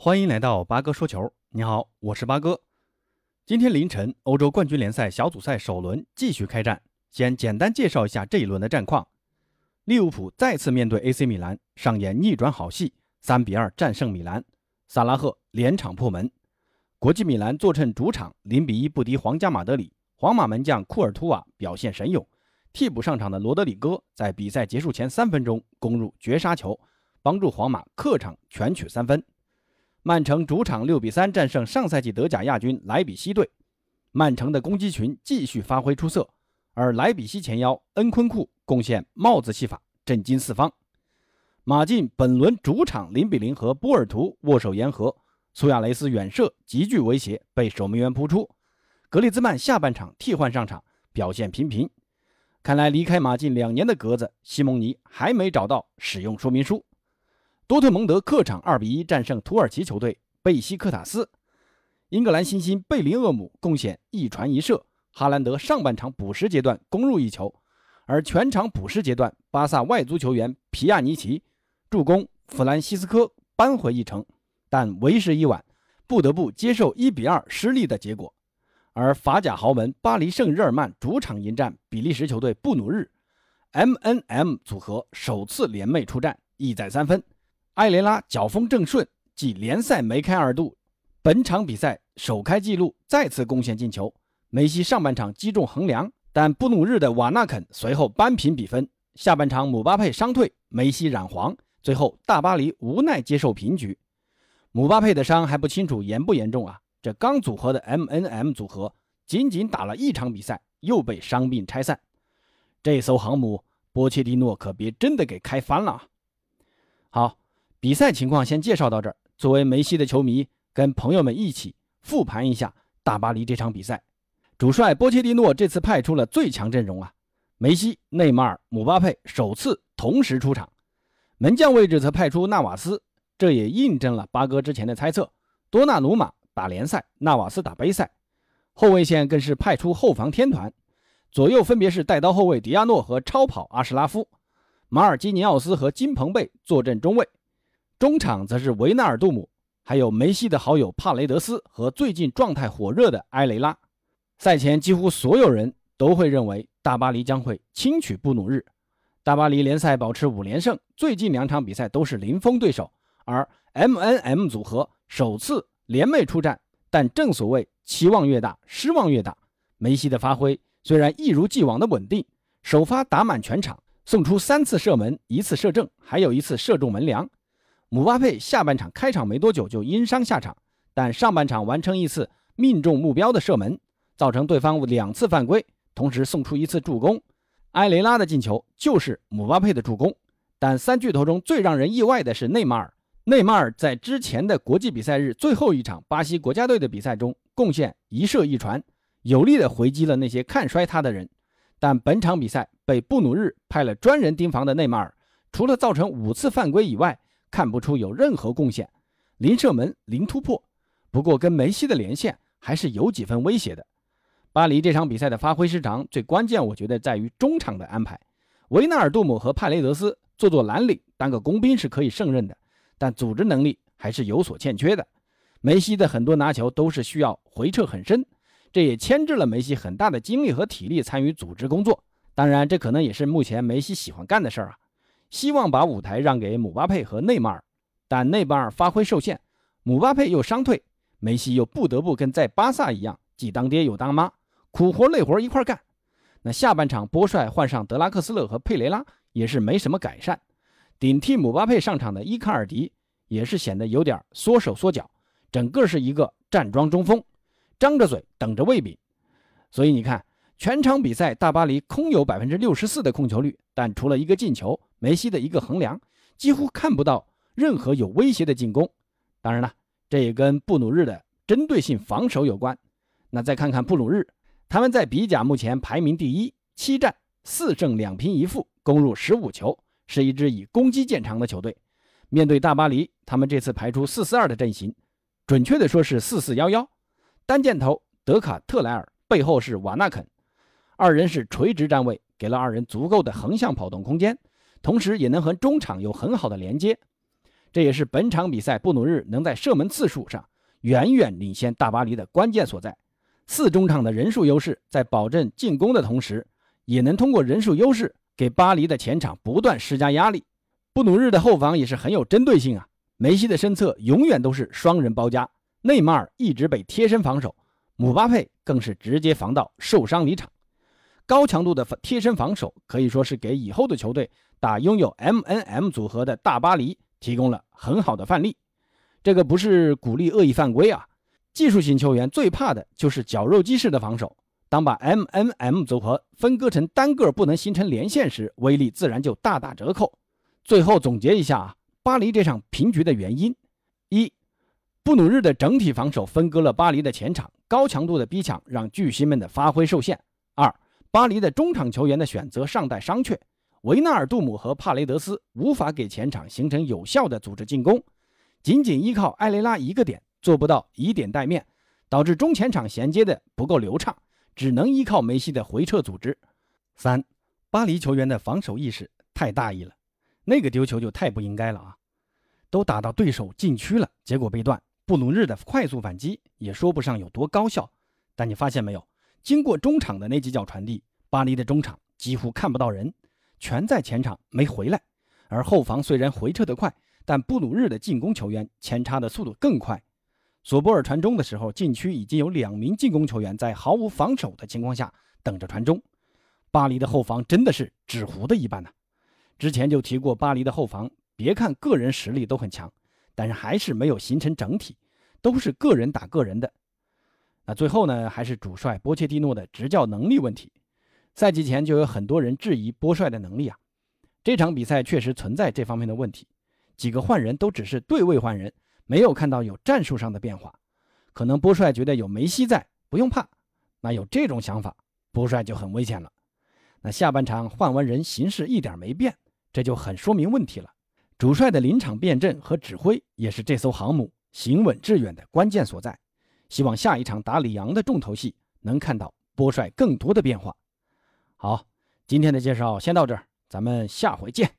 欢迎来到八哥说球。你好，我是八哥。今天凌晨，欧洲冠军联赛小组赛首轮继续开战。先简单介绍一下这一轮的战况：利物浦再次面对 AC 米兰，上演逆转好戏，三比二战胜米兰。萨拉赫连场破门。国际米兰坐镇主场，零比一不敌皇家马德里。皇马门将库尔图瓦表现神勇，替补上场的罗德里戈在比赛结束前三分钟攻入绝杀球，帮助皇马客场全取三分。曼城主场六比三战胜上赛季德甲亚军莱比锡队，曼城的攻击群继续发挥出色，而莱比锡前腰恩昆库贡献帽子戏法，震惊四方。马竞本轮主场零比零和波尔图握手言和，苏亚雷斯远射极具威胁，被守门员扑出。格里兹曼下半场替换上场，表现平平。看来离开马竞两年的格子西蒙尼还没找到使用说明书。多特蒙德客场2比1战胜土耳其球队贝西克塔斯，英格兰新星贝林厄姆贡献一传一射，哈兰德上半场补时阶段攻入一球，而全场补时阶段，巴萨外足球员皮亚尼奇助攻弗兰西斯科扳回一城，但为时已晚，不得不接受1比2失利的结果。而法甲豪门巴黎圣日耳曼主场迎战比利时球队布努日，MNM 组合首次联袂出战，意在三分。埃雷拉脚风正顺，即联赛梅开二度，本场比赛首开纪录，再次贡献进球。梅西上半场击中横梁，但布努日的瓦纳肯随后扳平比分。下半场姆巴佩伤退，梅西染黄，最后大巴黎无奈接受平局。姆巴佩的伤还不清楚严不严重啊？这刚组合的 MNM 组合，仅仅打了一场比赛，又被伤病拆散。这艘航母，波切蒂诺可别真的给开翻了啊！好。比赛情况先介绍到这儿。作为梅西的球迷，跟朋友们一起复盘一下大巴黎这场比赛。主帅波切蒂诺这次派出了最强阵容啊，梅西、内马尔、姆巴佩首次同时出场。门将位置则派出纳瓦斯，这也印证了八哥之前的猜测：多纳鲁马打联赛，纳瓦斯打杯赛。后卫线更是派出后防天团，左右分别是带刀后卫迪亚诺和超跑阿什拉夫，马尔基尼奥斯和金彭贝坐镇中卫。中场则是维纳尔杜姆，还有梅西的好友帕雷德斯和最近状态火热的埃雷拉。赛前几乎所有人都会认为大巴黎将会轻取布努日。大巴黎联赛保持五连胜，最近两场比赛都是零封对手。而 MNM 组合首次联袂出战，但正所谓期望越大，失望越大。梅西的发挥虽然一如既往的稳定，首发打满全场，送出三次射门，一次射正，还有一次射中门梁。姆巴佩下半场开场没多久就因伤下场，但上半场完成一次命中目标的射门，造成对方两次犯规，同时送出一次助攻。埃雷拉的进球就是姆巴佩的助攻。但三巨头中最让人意外的是内马尔。内马尔在之前的国际比赛日最后一场巴西国家队的比赛中贡献一射一传，有力的回击了那些看衰他的人。但本场比赛被布努日派了专人盯防的内马尔，除了造成五次犯规以外，看不出有任何贡献，零射门，零突破。不过跟梅西的连线还是有几分威胁的。巴黎这场比赛的发挥失常，最关键我觉得在于中场的安排。维纳尔杜姆和帕雷德斯做做蓝领，当个工兵是可以胜任的，但组织能力还是有所欠缺的。梅西的很多拿球都是需要回撤很深，这也牵制了梅西很大的精力和体力参与组织工作。当然，这可能也是目前梅西喜欢干的事儿啊。希望把舞台让给姆巴佩和内马尔，但内马尔发挥受限，姆巴佩又伤退，梅西又不得不跟在巴萨一样，既当爹又当妈，苦活累活一块干。那下半场波帅换上德拉克斯勒和佩雷拉也是没什么改善，顶替姆巴佩上场的伊卡尔迪也是显得有点缩手缩脚，整个是一个站桩中锋，张着嘴等着喂饼。所以你看，全场比赛大巴黎空有百分之六十四的控球率，但除了一个进球。梅西的一个横梁，几乎看不到任何有威胁的进攻。当然了，这也跟布鲁日的针对性防守有关。那再看看布鲁日，他们在比甲目前排名第一，七战四胜两平一负，攻入十五球，是一支以攻击见长的球队。面对大巴黎，他们这次排出四四二的阵型，准确的说是四四幺幺。单箭头德卡特莱尔，背后是瓦纳肯，二人是垂直站位，给了二人足够的横向跑动空间。同时也能和中场有很好的连接，这也是本场比赛布努日能在射门次数上远远领先大巴黎的关键所在。四中场的人数优势，在保证进攻的同时，也能通过人数优势给巴黎的前场不断施加压力。布努日的后防也是很有针对性啊，梅西的身侧永远都是双人包夹，内马尔一直被贴身防守，姆巴佩更是直接防到受伤离场。高强度的贴身防守可以说是给以后的球队打拥有 M N M 组合的大巴黎提供了很好的范例。这个不是鼓励恶意犯规啊。技术型球员最怕的就是绞肉机式的防守。当把 M N M 组合分割成单个不能形成连线时，威力自然就大打折扣。最后总结一下啊，巴黎这场平局的原因：一，布努日的整体防守分割了巴黎的前场，高强度的逼抢让巨星们的发挥受限；巴黎的中场球员的选择尚待商榷，维纳尔杜姆和帕雷德斯无法给前场形成有效的组织进攻，仅仅依靠埃雷拉一个点。做不到以点带面，导致中前场衔接的不够流畅，只能依靠梅西的回撤组织。三，巴黎球员的防守意识太大意了，那个丢球就太不应该了啊！都打到对手禁区了，结果被断。布鲁日的快速反击也说不上有多高效，但你发现没有，经过中场的那几脚传递，巴黎的中场几乎看不到人，全在前场没回来。而后防虽然回撤得快，但布鲁日的进攻球员前插的速度更快。索博尔传中的时候，禁区已经有两名进攻球员在毫无防守的情况下等着传中。巴黎的后防真的是纸糊的一般呐。之前就提过，巴黎的后防别看个人实力都很强，但是还是没有形成整体，都是个人打个人的。那最后呢，还是主帅波切蒂诺的执教能力问题。赛季前就有很多人质疑波帅的能力啊。这场比赛确实存在这方面的问题，几个换人都只是对位换人。没有看到有战术上的变化，可能波帅觉得有梅西在不用怕，那有这种想法，波帅就很危险了。那下半场换完人，形势一点没变，这就很说明问题了。主帅的临场变阵和指挥也是这艘航母行稳致远的关键所在。希望下一场打里昂的重头戏能看到波帅更多的变化。好，今天的介绍先到这儿，咱们下回见。